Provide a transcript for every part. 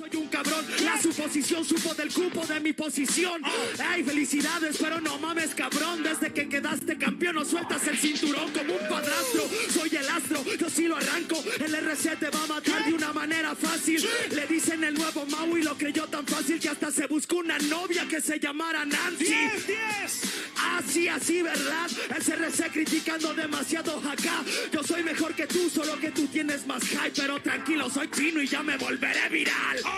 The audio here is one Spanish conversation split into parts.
Soy un cabrón, la suposición supo del cupo de mi posición. Ay, felicidades, pero no mames, cabrón. Desde que quedaste campeón, no sueltas el cinturón como un padrastro. Soy el astro, yo sí lo arranco. El RC te va a matar de una manera fácil. Le dicen el nuevo Mau y lo creyó tan fácil que hasta se buscó una novia que se llamara Nancy. Así, así, ¿verdad? El criticando demasiado acá. Yo soy mejor que tú, solo que tú tienes más hype. Pero tranquilo, soy chino y ya me volveré viral.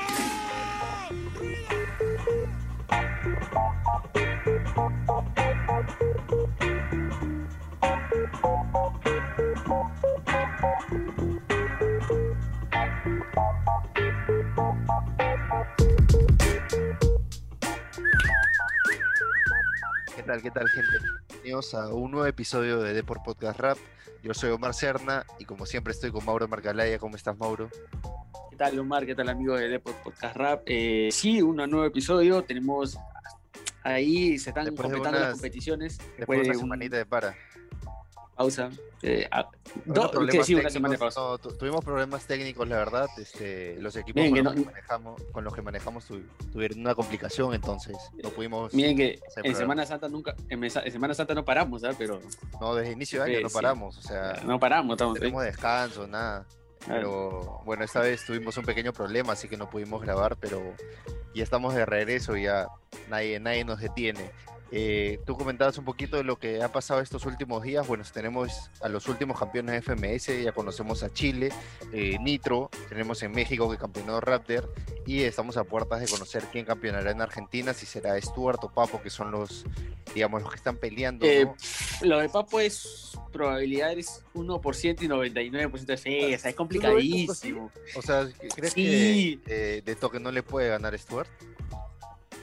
¿Qué tal, qué tal, gente? Bienvenidos a un nuevo episodio de Deport Podcast Rap. Yo soy Omar Serna y como siempre estoy con Mauro Marcalaya. ¿Cómo estás, Mauro? ¿Qué tal, Omar? ¿Qué tal, amigo de Deport Podcast Rap? Eh, sí, un nuevo episodio. Tenemos ahí, se están Después de completando las competiciones. Después de una un- semanita de para. Pausa. Eh, Unos do- que sí, una semana de pausa. no, tu- tuvimos problemas técnicos, la verdad. Este, los equipos con, los que manejamos, con los que manejamos tu- tuvieron una complicación, entonces no pudimos. Miren que en Semana Santa nunca, en, en Semana Santa no paramos, ¿ah? Pero No, desde inicio de año no sí. paramos, o sea, no paramos, estamos no tenemos descanso, nada. Pero bueno, esta vez tuvimos un pequeño problema, así que no pudimos grabar, pero ya estamos de regreso, ya nadie, nadie nos detiene. Eh, tú comentabas un poquito de lo que ha pasado estos últimos días. Bueno, tenemos a los últimos campeones de FMS, ya conocemos a Chile, eh, Nitro, tenemos en México que campeonó Raptor y estamos a puertas de conocer quién campeonará en Argentina, si será Stuart o Papo, que son los, digamos, los que están peleando. Eh, ¿no? Lo de Papo es probabilidad es 1% y 99% de fe, o sea, es complicadísimo. O sea, ¿crees Sí. que eh, de toque no le puede ganar Stuart?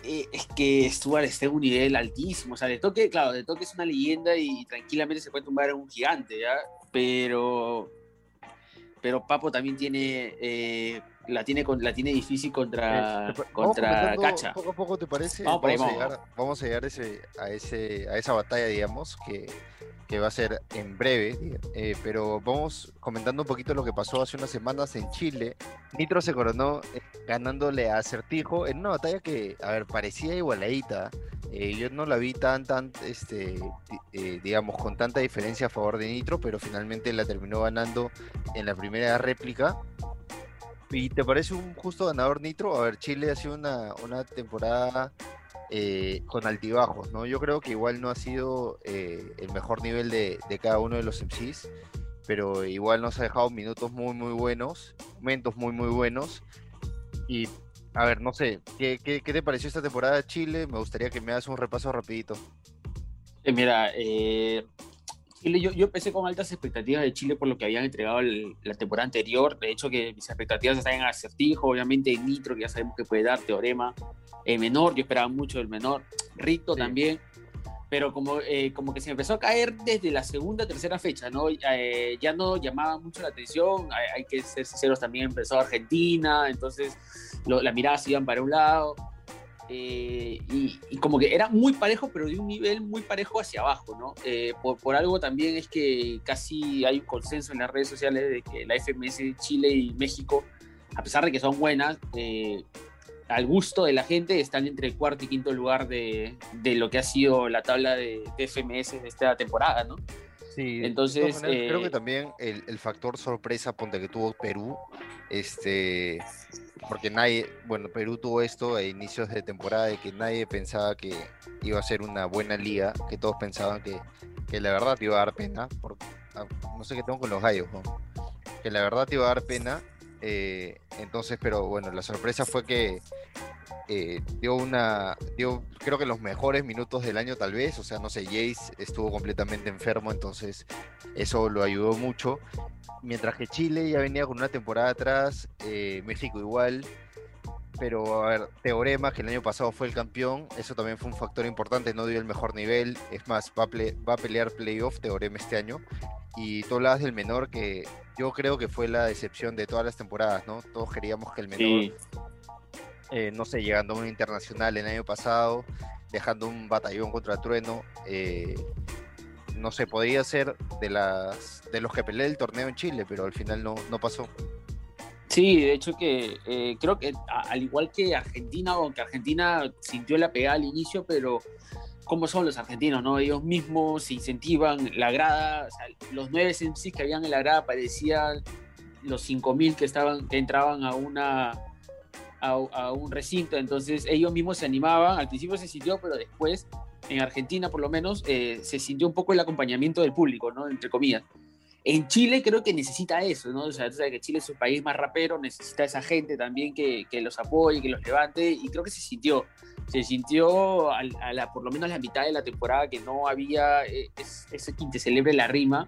Eh, es que Stuart está en un nivel altísimo. O sea, de toque, claro, de toque es una leyenda y tranquilamente se puede tumbar a un gigante, ¿ya? Pero. Pero Papo también tiene. eh, la, tiene con, la tiene difícil contra, Eh, vamos contra Cacha. Poco a poco, ¿te parece? Vamos ahí, a vamos. llegar, vamos a llegar ese, a, ese, a esa batalla, digamos, que, que va a ser en breve. eh, pero vamos comentando un poquito lo que pasó hace unas semanas en Chile. Nitro se coronó eh, ganándole a Acertijo en una batalla que, a ver, parecía igualadita. Eh, yo no la vi tan, tan, este, eh, digamos, con tanta diferencia a favor de Nitro, pero finalmente la terminó ganando en la primera réplica. ¿Y te parece un justo ganador Nitro? A ver, Chile ha sido una, una temporada eh, con altibajos, ¿no? Yo creo que igual no ha sido eh, el mejor nivel de, de cada uno de los MCs, pero igual nos ha dejado minutos muy, muy buenos, momentos muy, muy buenos. Y, a ver, no sé, ¿qué, qué, te pareció esta temporada de Chile? Me gustaría que me hagas un repaso rapidito. Mira, eh, Chile, yo, yo empecé con altas expectativas de Chile por lo que habían entregado el- la temporada anterior. De hecho, que mis expectativas estaban en acertijo, obviamente en Nitro, que ya sabemos que puede dar, Teorema. Eh, menor, yo esperaba mucho del menor. Rito Sí. también. Pero como, eh, como que se empezó a caer desde la segunda, tercera fecha, ¿no? Eh, ya no llamaba mucho la atención. Hay, hay que ser sinceros, también empezó Argentina, entonces lo- las miradas iban para un lado. Eh, y, y como que era muy parejo, pero de un nivel muy parejo hacia abajo, ¿no? Eh, por, algo también es que casi hay un consenso en las redes sociales de que la FMS Chile y México, a pesar de que son buenas, eh, al gusto de la gente están entre el cuarto y quinto lugar de, de lo que ha sido la tabla de, de FMS de esta temporada, ¿no? Sí, Entonces, maneras, creo que eh, también el, el factor sorpresa, ponte que tuvo Perú, este, porque nadie, bueno, Perú tuvo esto a inicios de temporada de que nadie pensaba que iba a ser una buena liga, que todos pensaban que, que la verdad te iba a dar pena, porque, ah, no sé qué tengo con los gallos, ¿no? que la verdad te iba a dar pena, eh, entonces, pero bueno, la sorpresa fue que eh, dio una, dio creo que los mejores minutos del año tal vez, o sea, no sé, Jace estuvo completamente enfermo, entonces eso lo ayudó mucho, mientras que Chile ya venía con una temporada atrás, eh, México igual, pero a ver, Teorema, que el año pasado fue el campeón, eso también fue un factor importante, no dio el mejor nivel, es más, va a, ple- va a pelear playoff Teorema este año, y tú hablabas del menor, que yo creo que fue la decepción de todas las temporadas, ¿no? Todos queríamos que el menor. Eh, no sé, llegando a un internacional el año pasado, dejando un batallón contra Trueno, eh, no sé, podría ser de las de los que peleé el torneo en Chile, pero al final no, no pasó. Sí, de hecho que eh, creo que al igual que Argentina, aunque Argentina sintió la pegada al inicio, pero cómo son los argentinos, ¿no? Ellos mismos se incentivan, la grada, o sea, los nueve MCs que habían en la grada parecían los 5.000 que, estaban, que entraban a, una, a, un recinto, entonces ellos mismos se animaban, al principio se sintió, pero después, en Argentina por lo menos, eh, se sintió un poco el acompañamiento del público, ¿no? Entre comillas. En Chile creo que necesita eso, ¿no? O sea, tú sabes que Chile es un país más rapero, necesita esa gente también que, que los apoye, que los levante, y creo que se sintió. Se sintió a, la, por lo menos a la mitad de la temporada que no había eh, ese quien te celebre la rima,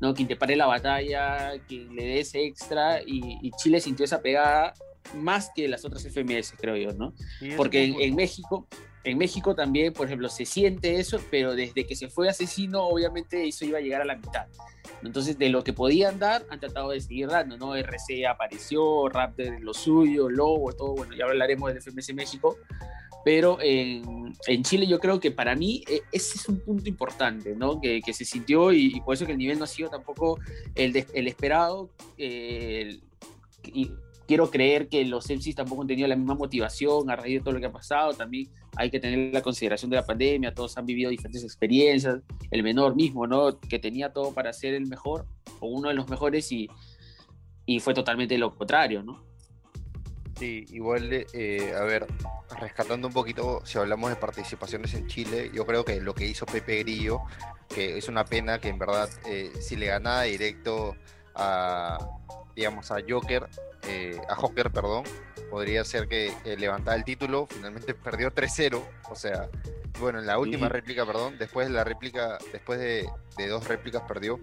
¿no? Quien te pare la batalla, quien le dé ese extra, y, Chile sintió esa pegada más que las otras FMS, creo yo, ¿no? Porque en, en México, en México también, por ejemplo, se siente eso, pero desde que se fue Asesino, obviamente eso iba a llegar a la mitad. Entonces, de lo que podían dar, han tratado de seguir dando, ¿no? RC apareció, Raptor lo suyo, Lobo, todo, bueno, ya hablaremos del FMS México, pero en, en, Chile yo creo que para mí e, ese es un punto importante, ¿no? Que, que se sintió y, por eso que el nivel no ha sido tampoco el, el esperado. Eh, y quiero creer que los MCs tampoco han tenido la misma motivación a raíz de todo lo que ha pasado. También hay que tener la consideración de la pandemia, todos han vivido diferentes experiencias. El menor mismo, ¿no? Que tenía todo para ser el mejor o uno de los mejores y, y fue totalmente lo contrario, ¿no? Sí, igual, eh, a ver, rescatando un poquito, si hablamos de participaciones en Chile, yo creo que lo que hizo Pepe Grillo, que es una pena que en verdad, eh, si le ganaba directo a, digamos, a Joker, eh, a Joker, perdón, podría ser que levantara el título, finalmente perdió 3-0, o sea, bueno, en la última réplica, perdón, después de la réplica, después de, de dos réplicas perdió,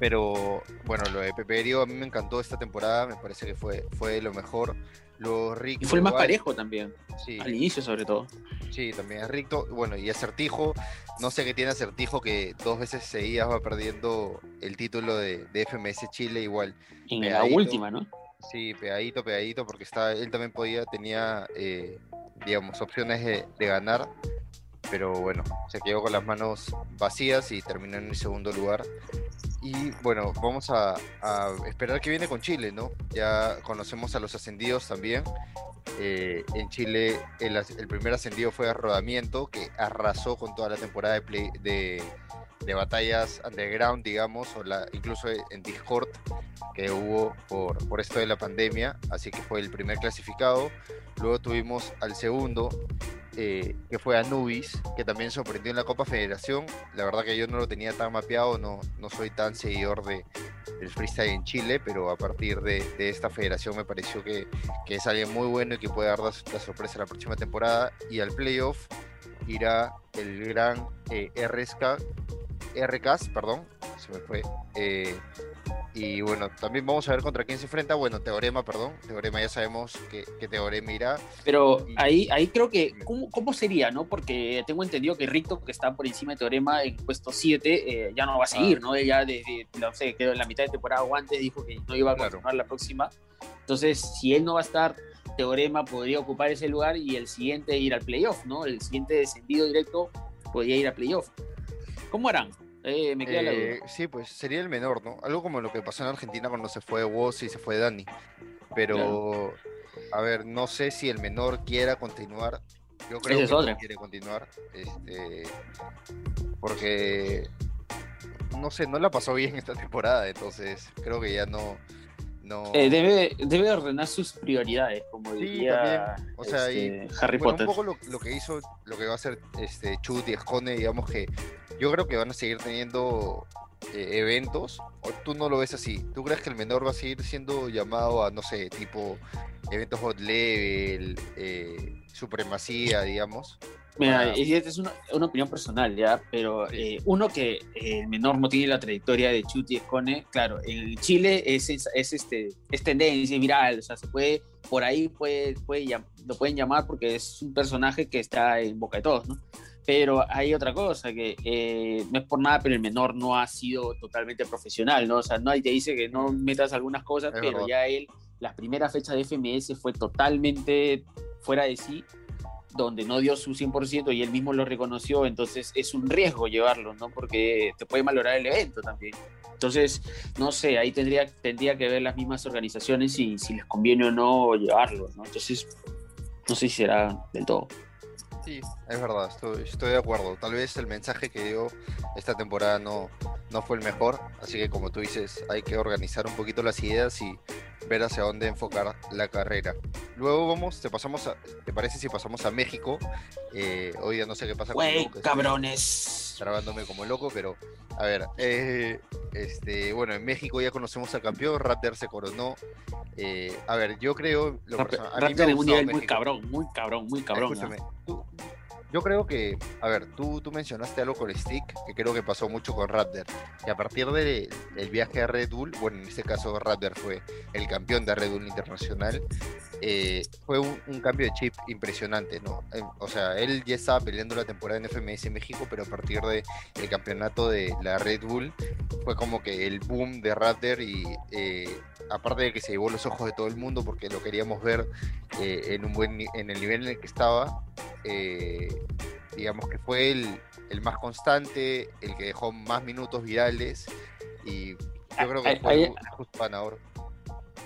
pero bueno, lo de Pepe a mí me encantó esta temporada, me parece que fue, fue lo mejor. Lo y fue el más parejo también, sí. al inicio sobre todo. Sí, también es Ricto. Bueno, y Acertijo, no sé qué tiene Acertijo que dos veces seguidas va perdiendo el título de, FMS Chile igual. En la última, ¿no? Sí, pegadito, pegadito, porque está, él también podía, tenía, eh, digamos, opciones de, de ganar pero bueno, se quedó con las manos vacías y terminó en el segundo lugar. Y bueno, vamos a, esperar que viene con Chile, ¿no? Ya conocemos a los ascendidos también. Eh, en Chile el, primer ascendido fue a Rodamiento, que arrasó con toda la temporada de, de, de, batallas underground, digamos, o la, incluso en Discord que hubo por, por esto de la pandemia. Así que fue el primer clasificado. Luego tuvimos al segundo, eh, que fue Anubis, que también sorprendió en la Copa Federación. La verdad que yo no lo tenía tan mapeado, no, no soy tan seguidor de, del freestyle en Chile, pero a partir de, esta federación me pareció que, que, es alguien muy bueno y que puede dar la, sorpresa la próxima temporada. Y al playoff irá el gran eh, RSK, RKs, perdón, se me fue. Eh, y bueno, también vamos a ver contra quién se enfrenta. Bueno, Teorema, perdón. Teorema ya sabemos que, Teorema irá. Pero ahí, ahí creo que, ¿cómo, sería, no? Porque tengo entendido que Ricto, que está por encima de Teorema en puesto 7, eh, ya no va a seguir, ah. ¿no? Ella desde, no sé, quedó en la mitad de temporada o antes dijo que no iba a continuar la próxima. Entonces, si él no va a estar, Teorema podría ocupar ese lugar y el siguiente ir al playoff, ¿no? El siguiente descendido directo podría ir al playoff. ¿Cómo harán? Eh, me queda la duda. Eh, sí, pues sería el menor, ¿no? Algo como lo que pasó en Argentina cuando se fue Woz y se fue Dani. Pero, a ver, no sé si el menor quiera continuar. Yo creo que no quiere continuar. Este, porque, no sé, no la pasó bien esta temporada, entonces creo que ya no. no... Eh, debe, debe ordenar sus prioridades, como diría O sea, este, Harry Potter. Un poco lo, que hizo, lo que va a hacer este, Chut y Escone, digamos que yo creo que van a seguir teniendo eh, eventos, o tú no lo ves así. ¿Tú crees que el menor va a seguir siendo llamado a, no sé, tipo eventos hot level, eh, supremacía, digamos? Mira, esta es una, opinión personal, ¿ya? Pero eh, uno que el menor no tiene la trayectoria de Chuti Escone, claro, en Chile es, es, este, es tendencia viral, o sea, se puede, por ahí puede, puede, lo pueden llamar porque es un personaje que está en boca de todos, ¿no? Pero hay otra cosa, que eh, no es por nada, pero el menor no ha sido totalmente profesional, ¿no? O sea, nadie te dice que no metas algunas cosas, pero ya él, las primeras fechas de FMS fue totalmente fuera de sí, donde no dio su 100% y él mismo lo reconoció, entonces es un riesgo llevarlo, ¿no? Porque te puede valorar el evento también. Entonces, no sé, ahí tendría, tendría que ver las mismas organizaciones y si les conviene o no llevarlo, ¿no? Entonces, no sé si será del todo. Sí, es verdad, estoy, estoy de acuerdo. Tal vez el mensaje que dio esta temporada no, no fue el mejor, así que como tú dices, hay que organizar un poquito las ideas y ver hacia dónde enfocar la carrera. Luego vamos, te pasamos a, ¿te parece si pasamos a México? Eh, hoy ya no sé qué pasa con Güey, cabrones. Grabándome como loco, pero a ver, eh, este, bueno, en México ya conocemos al campeón, Raptor se coronó. Eh, a ver, yo creo. Lo Raptor, a mí me un nivel muy cabrón, muy cabrón, muy cabrón. Escúchame, tú, yo creo que, a ver, tú, tú mencionaste algo con Stick, que creo que pasó mucho con Raptor. Y a partir del viaje a Red Bull, bueno, en este caso Raptor fue el campeón de Red Bull Internacional, eh, fue un, cambio de chip impresionante, ¿no? Eh, o sea, él ya estaba peleando la temporada en FMS México, pero a partir del el campeonato de la Red Bull fue como que el boom de Raptor y eh, aparte de que se llevó los ojos de todo el mundo porque lo queríamos ver en un buen en el nivel en el que estaba digamos que fue el, el, más constante el que dejó más minutos virales y yo creo que fue justo ganador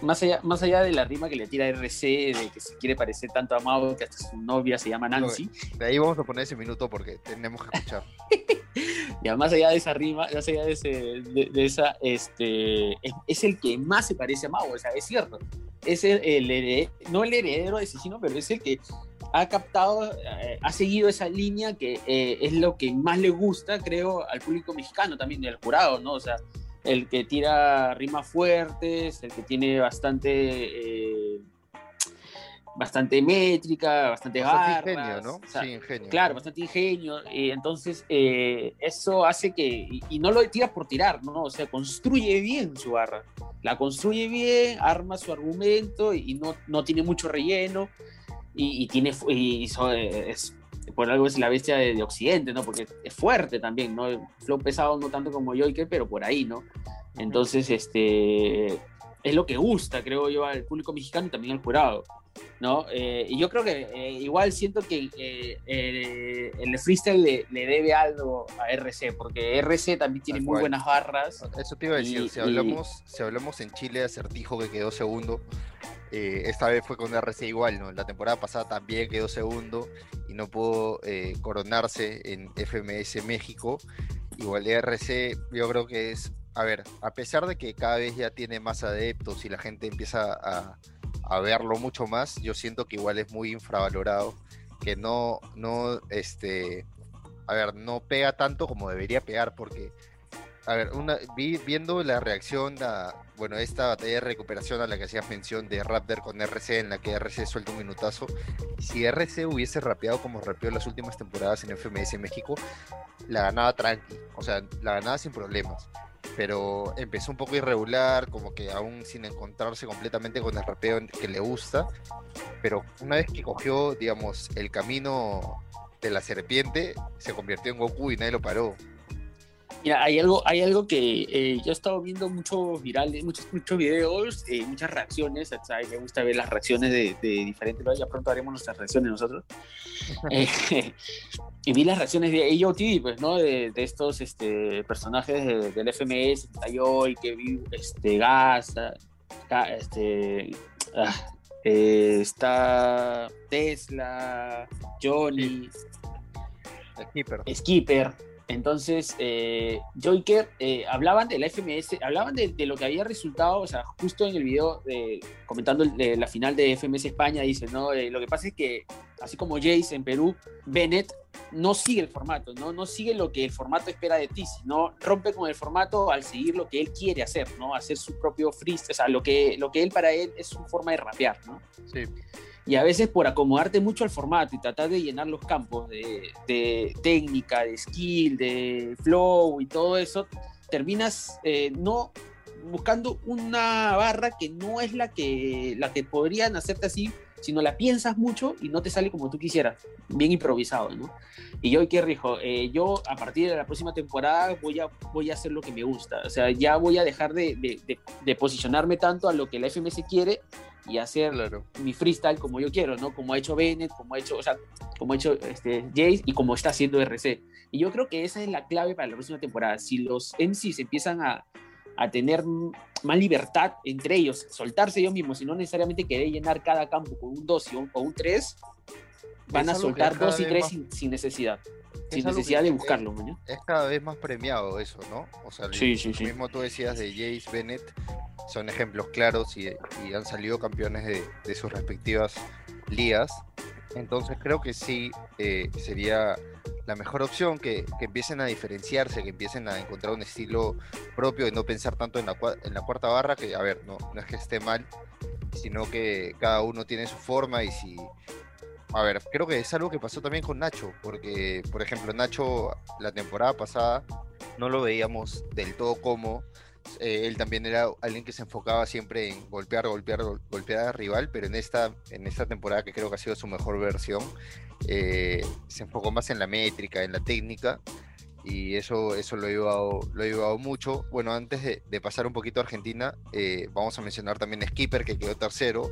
más allá, más allá de la rima que le tira RC, de que se quiere parecer tanto a Mao que hasta su novia se llama Nancy. de ahí vamos a poner ese minuto porque tenemos que escuchar. ya, más allá de esa rima, más allá de, ese, de, esa, este, es, el que más se parece a Mao, o sea, es cierto. Es el, el no el heredero de Sino, pero es el que ha captado, eh, ha seguido esa línea que eh, es lo que más le gusta, creo, al público mexicano también, del jurado, ¿no? O sea, el que tira rimas fuertes, el que tiene bastante, eh, bastante métrica, bastante, bastante ingenio, ¿no? sí, ingenio. Claro, bastante ingenio. Y entonces, eh, eso hace que, y, no lo tira por tirar, ¿no? O sea, construye bien su barra. La construye bien, arma su argumento y no, no tiene mucho relleno. Y, tiene y es por algo es la bestia de, Occidente, ¿no? Porque es fuerte también, ¿no? Flow pesado no tanto como Joyker, pero por ahí, ¿no? Entonces, este, es lo que gusta, creo yo, al público mexicano y también al jurado, ¿no? Eh, y yo creo que eh, igual siento que eh, el freestyle le, debe algo a RC, porque RC también tiene muy buenas barras. Eso te iba a decir, si, hablamos, si hablamos en Chile, Acertijo que quedó segundo, esta vez fue con RC igual, ¿no? La temporada pasada también quedó segundo y no pudo coronarse en FMS México. Igual RC yo creo que es a ver, a pesar de que cada vez ya tiene más adeptos y la gente empieza a, verlo mucho más, yo siento que igual es muy infravalorado, que no, no, este, a ver, no pega tanto como debería pegar, porque, a ver, una, viendo la reacción a, bueno, esta batalla de recuperación a la que hacías mención de Raptor con RC, en la que RC suelta un minutazo, si RC hubiese rapeado como rapeó las últimas temporadas en FMS México, la ganaba tranqui, o sea, la ganaba sin problemas pero empezó un poco irregular, como que aún sin encontrarse completamente con el rapeo que le gusta, pero una vez que cogió, digamos, el camino de la serpiente, se convirtió en Goku y nadie lo paró. Mira, hay algo, hay algo que eh, yo he estado viendo muchos virales, muchos, muchos videos, eh, muchas reacciones. ¿sabes? Me gusta ver las reacciones de, de diferentes. Ya pronto haremos nuestras reacciones nosotros. Eh, y vi las reacciones de AOT, pues, ¿no? De, de estos este, personajes del FMS, y que vi este, Gas, este, ah, está Tesla, Johnny, Skipper. Skipper entonces, eh, Joyker eh, hablaban de la FMS, hablaban de, lo que había resultado, o sea, justo en el video comentando la final de FMS España, dice, ¿no? Eh, lo que pasa es que, así como Jace en Perú, Bennett no sigue el formato, ¿no? No sigue lo que el formato espera de ti, sino rompe con el formato al seguir lo que él quiere hacer, ¿no? Hacer su propio freestyle, o sea, lo que, lo que él para él es su forma de rapear, ¿no? Sí. Y a veces por acomodarte mucho al formato y tratar de llenar los campos de, técnica, de skill, de flow y todo eso, terminas eh, no buscando una barra que no es la que, la que podrían hacerte así, sino la piensas mucho y no te sale como tú quisieras, bien improvisado, ¿no? Y yo, ¿qué rijo? Eh, yo a partir de la próxima temporada voy a, voy a hacer lo que me gusta, o sea, ya voy a dejar de, de, de posicionarme tanto a lo que la FMS quiere y hacer mi freestyle como yo quiero, ¿no? Como ha hecho Bennett, como ha hecho, o sea, como ha hecho este, Jace y como está haciendo RC. Y yo creo que esa es la clave para la próxima temporada. Si los MCs empiezan a, a tener más libertad entre ellos, soltarse ellos mismos y no necesariamente querer llenar cada campo con un 2 o un 3, van a soltar 2 y 3 sin, necesidad. Sin necesidad de buscarlo. ¿no? Es cada vez más premiado eso, ¿no? O sea, sí, sí, sí. mismo tú decías de Jace Bennett, son ejemplos claros y, han salido campeones de, sus respectivas ligas. Entonces creo que sí eh, sería la mejor opción, que, empiecen a diferenciarse, que empiecen a encontrar un estilo propio y no pensar tanto en la, en la cuarta barra, que a ver, no, no es que esté mal, sino que cada uno tiene su forma y si... A ver, creo que es algo que pasó también con Nacho, porque, por ejemplo, Nacho la temporada pasada no lo veíamos del todo como eh, él también era alguien que se enfocaba siempre en golpear, golpear, golpear al rival, pero en esta, en esta temporada que creo que ha sido su mejor versión, eh, se enfocó más en la métrica, en la técnica, y eso, eso lo, he llevado, lo llevado mucho. Bueno, antes de, pasar un poquito a Argentina, eh, vamos a mencionar también a Skipper, que quedó tercero,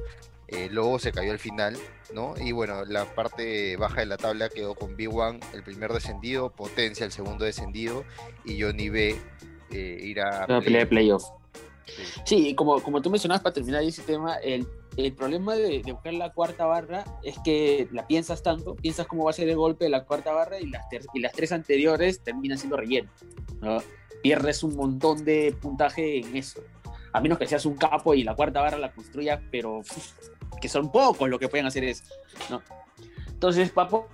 luego se cayó al final, ¿no? Y bueno, la parte baja de la tabla quedó con B1, el primer descendido, Potencia, el segundo descendido, y Johnny B, eh, ir a... Play playoff. Sí. como, como tú mencionabas para terminar ese tema, el, el problema de, buscar la cuarta barra es que la piensas tanto, piensas cómo va a ser el golpe de la cuarta barra y las, y las tres anteriores terminan siendo relleno. Pierdes un montón de puntaje en eso. A menos que seas un capo y la cuarta barra la construyas, pero que son pocos lo que pueden hacer eso. ¿no? Entonces, Papo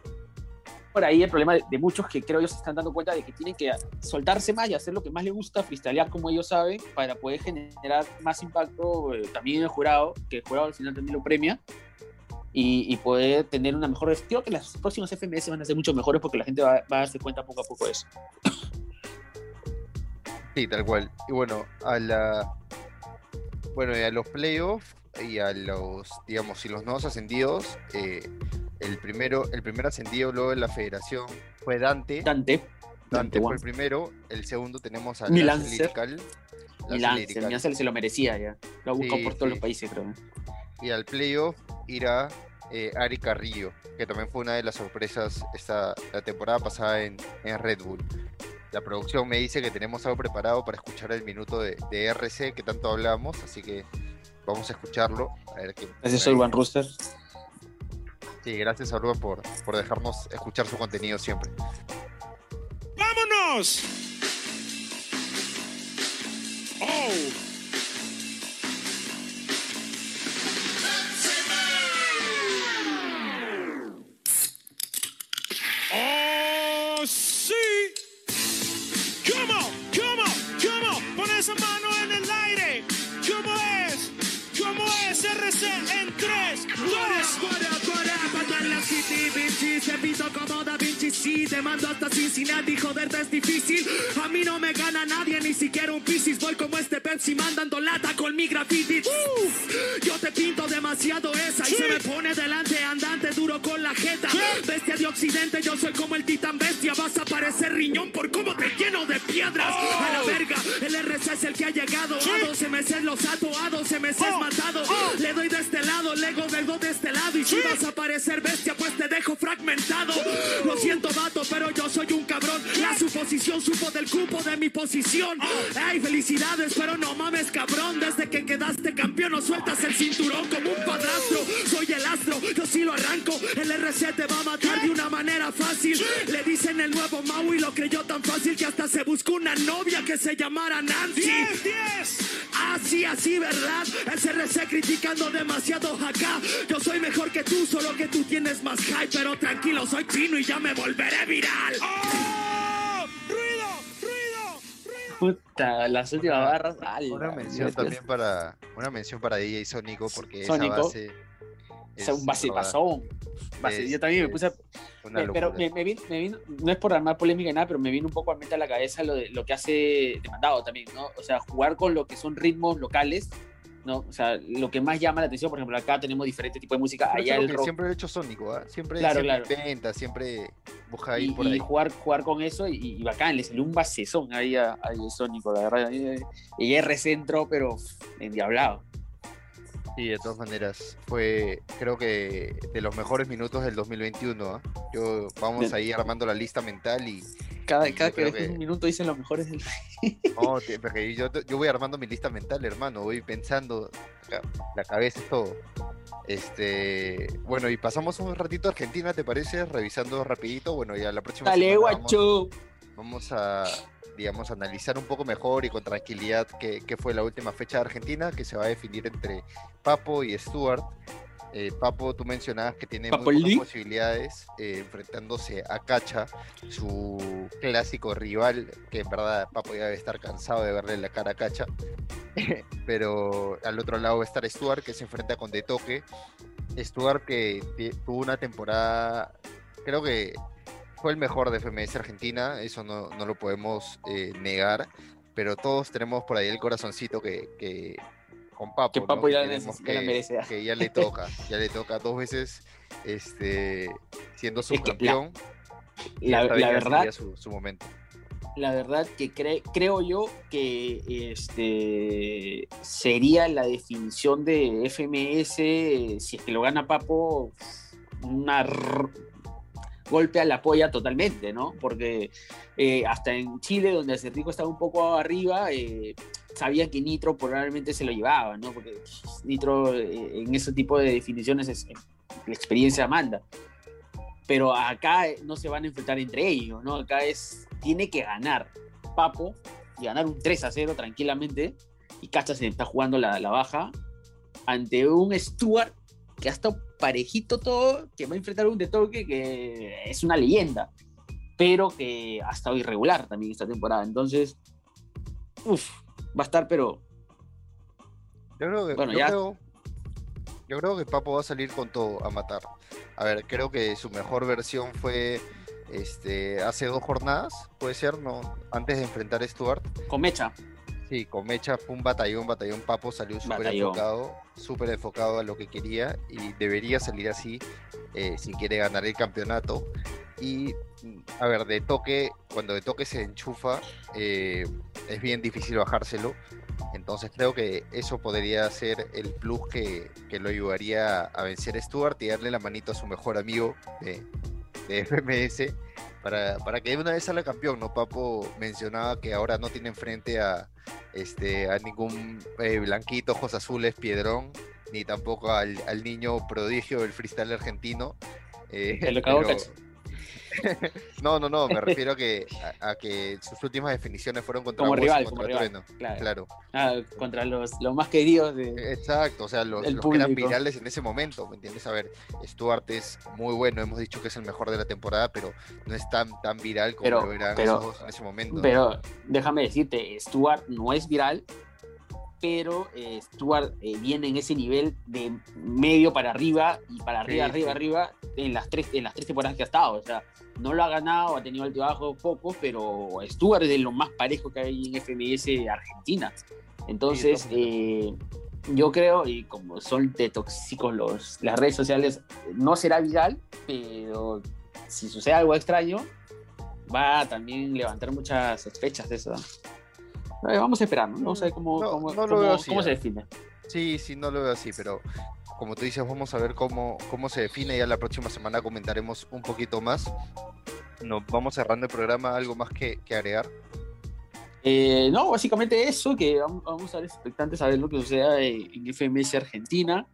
por ahí el problema de, muchos que creo ellos se están dando cuenta de que tienen que soltarse más y hacer lo que más les gusta, freestylear como ellos saben, para poder generar más impacto eh, también en el jurado, que el jurado al final también lo premia, y, poder tener una mejor... Creo que las próximas FMS van a ser mucho mejores porque la gente va, a darse cuenta poco a poco de eso. Sí, tal cual. Y bueno, a la... Bueno, a los playoffs y a los, digamos, y los nuevos ascendidos, eh, el primero, el primer ascendido luego de la federación fue Dante. Dante. Dante, fue el primero. El segundo tenemos a Milan Milan se lo merecía ya. Lo buscó por todos los países, creo. Y al playoff irá eh, Ari Carrillo, que también fue una de las sorpresas esta, la temporada pasada en, Red Bull. La producción me dice que tenemos algo preparado para escuchar el minuto de, RC que tanto hablamos, así que vamos a escucharlo. A ver qué, Ese soy Van Rooster. Sí, gracias a por, por dejarnos escuchar su contenido siempre. ¡Vámonos! ¡Oh, mando hasta Cincinnati, joderte es difícil. A mí no me gana nadie, ni siquiera un Piscis. Voy como este Pepsi mandando lata con mi graffiti. yo te pinto demasiado esa y se me pone delante andante duro con la jeta. Bestia de Occidente, yo soy como el titán bestia. Vas a parecer riñón por cómo te lleno de piedras. A la verga, el RC es el que ha llegado. A 12 meses los ato, a 12 meses matado. Le doy de este lado, Lego del de este lado. Y si vas a parecer bestia, pues te dejo fragmentado. Lo siento, vato, pero yo soy un cabrón. La suposición supo del cupo de mi posición. Felicidades, pero no mames, cabrón. Desde que quedaste campeón, no sueltas el cinturón como un padrastro. Soy el astro, yo sí lo arranco. El RC te va a matar de una manera fácil. Le dicen el nuevo Mau y lo creyó tan fácil que hasta se buscó una novia que se llamara Nancy. Así, así, ¿verdad? El CRC criticando demasiado acá. Yo soy mejor que tú, solo que tú tienes más hype, pero tranquilo, soy chino y ya me volveré viral. ¡Oh! Puta, las últimas barras. una mención también para. Una mención para DJ Sónico, porque esa base. Es un base yo también me puse a, pero me, me, vino, me, vino, no es por armar polémica ni nada, pero me vino un poco a mente a la cabeza lo, de, lo que hace Demandado también, ¿no? O sea, jugar con lo que son ritmos locales ¿no? O sea, lo que más llama la atención, por ejemplo, acá tenemos diferentes tipos de música. Allá el rock... Siempre he hecho sónico, ¿eh? Siempre, claro, siempre claro. siempre busca ir por ahí. Y jugar, jugar con eso y, bacán, le salió un basezón ahí a, a Sónico, la verdad. Y RC entró, pero endiablado. Sí, de todas maneras, fue creo que de los mejores minutos del 2021. ¿ah? Yo Vamos ahí armando la lista mental y, Cada, cada que que- un minuto dicen los mejores del No, porque yo, yo voy armando mi lista mental, hermano. Voy pensando. La cabeza es todo. Este, bueno, y pasamos un ratito a Argentina, ¿te parece? Revisando rapidito. Bueno, ya la próxima Dale, semana vamos- guacho. vamos a, digamos, analizar un poco mejor y con tranquilidad qué, qué fue la última fecha de Argentina, que se va a definir entre Papo y Stuart. Eh, Papo, tú mencionabas que tiene muy buenas posibilidades eh, enfrentándose a Cacha, su clásico rival, que en verdad Papo ya debe estar cansado de verle la cara a Cacha. Pero al otro lado va a estar Stuart, que se enfrenta con De Toque. Stuart que tuvo una temporada, creo que fue el mejor de FMS Argentina, eso no, no lo podemos eh, negar, pero todos tenemos por ahí el corazoncito que, que con Papo, Que ¿no? Papo ya la merece. que ya le toca, ya le toca dos veces este, siendo que la- subcampeón. La, esta la verdad, su, su momento. la verdad que cre- creo yo que este sería la definición de FMS si es que lo gana Papo una r- golpe a la polla totalmente, ¿no? Porque eh, hasta en Chile, donde Acertico estaba un poco arriba, eh, sabía que Nitro probablemente se lo llevaba, ¿no? Porque pff, Nitro eh, en ese tipo de definiciones es, la experiencia manda. Pero acá eh, no se van a enfrentar entre ellos, ¿no? Acá es, tiene que ganar Papo y ganar un 3 a 0 tranquilamente. Y Cacha se está jugando la, la baja ante un Stuart que ha estado parejito todo, que va a enfrentar un de toque que es una leyenda, pero que ha estado irregular también esta temporada. Entonces, uff, va a estar, pero Yo creo que, Bueno, yo ya- creo, yo creo que Papo va a salir con todo a matar. A ver, creo que su mejor versión fue este hace dos jornadas, puede ser, no, antes de enfrentar a Stuart. con Mecha. Sí, con Mecha fue un batallón, batallón Papo salió súper enfocado, súper enfocado a lo que quería y debería salir así eh, si quiere ganar el campeonato. Y a ver, de toque, cuando de toque se enchufa, eh, es bien difícil bajárselo. Entonces creo que eso podría ser el plus que, que lo ayudaría a vencer a Stuart y darle la manito a su mejor amigo de, de FMS para, para que de una vez salga campeón, ¿no? Papo mencionaba que ahora no tiene enfrente a, este, a ningún eh, blanquito, ojos azules, piedrón, ni tampoco al, al niño prodigio del freestyle argentino. eh, cagó pero-. No, no, no, me refiero a que, a, a que sus últimas definiciones fueron contra Como y rival, contra como rival. Trueno. Claro. Claro, Ah, contra los, los más queridos de. exacto, o sea, los, que eran virales en ese momento, ¿me entiendes? A ver, Stuart es muy bueno, hemos dicho que es el mejor de la temporada, pero no es tan, tan viral como Pero- lo eran pero- esos dos en ese momento. Pero déjame decirte, Stuart no es viral, pero eh, Stuart eh, viene en ese nivel de medio para arriba y para arriba, Sí, arriba, sí. arriba en las tres en las tres temporadas que ha estado. O sea, no lo ha ganado, ha tenido altibajos pocos, pero Stuart es de lo más parejo que hay en FMS Argentina. Entonces, Sí, eh, yo creo, y como son de tóxicos los, las redes sociales, no será viral, pero si sucede algo extraño, va a también levantar muchas sospechas de eso. Eh, Vamos a esperar, ¿no? Vamos a ver cómo, No, cómo, no lo cómo- veo así, cómo ¿eh? se define. Sí, sí, no lo veo así, pero como tú dices, vamos a ver cómo, cómo se define. Ya la próxima semana comentaremos un poquito más. Nos vamos cerrando el programa, algo más que, que agregar. Eh, no, básicamente eso, que vamos, vamos a estar expectantes a ver lo que suceda en, en FMS Argentina.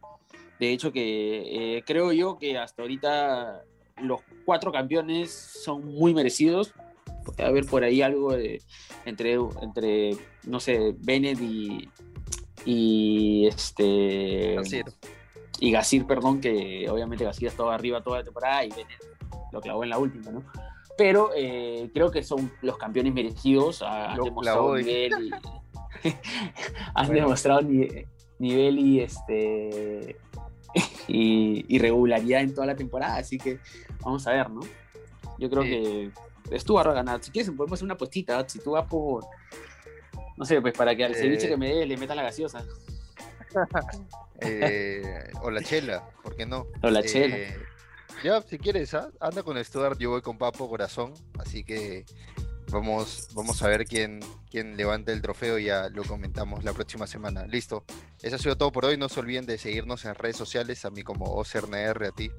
De hecho, que eh, creo yo que hasta ahorita los cuatro campeones son muy merecidos. Puede haber por ahí algo de- entre, entre, no sé, Bennett y, y este y Gasir, perdón, que obviamente Gasir estaba arriba toda la temporada y Bennett lo clavó en la última, ¿no? Pero eh, creo que son los campeones merecidos, ha- han Lo demostrado nivel y, han Bueno. demostrado ni- nivel y este y, y regularidad en toda la temporada, así que vamos a ver, ¿no? Yo creo que Stuart va a ganar. Si quieres, podemos hacer una apuestita. Si tú vas por, no sé, pues para que al Eh. ceviche que me dé le metas la gaseosa. Eh, o la chela, ¿por qué no? O la Eh, chela. Ya, si quieres, ¿ah? anda con Stuart, yo voy con Papo Corazón, así que vamos, vamos a ver quién, quién levanta el trofeo y ya lo comentamos la próxima semana. Listo, eso ha sido todo por hoy, no se olviden de seguirnos en redes sociales, a mí como OCRNR, a ti.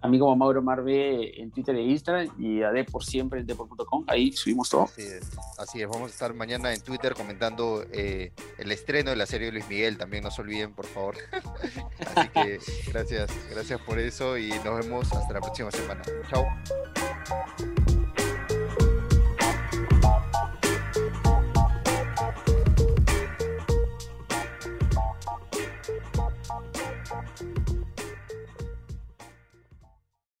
A mí como Mauro Marve en Twitter e Instagram y a D por siempre en depor.com. Ahí subimos todo. Así es, así es, vamos a estar mañana en Twitter comentando eh, el estreno de la serie de Luis Miguel. También no se olviden, por favor. así que gracias, gracias por eso y nos vemos hasta la próxima semana. Chao.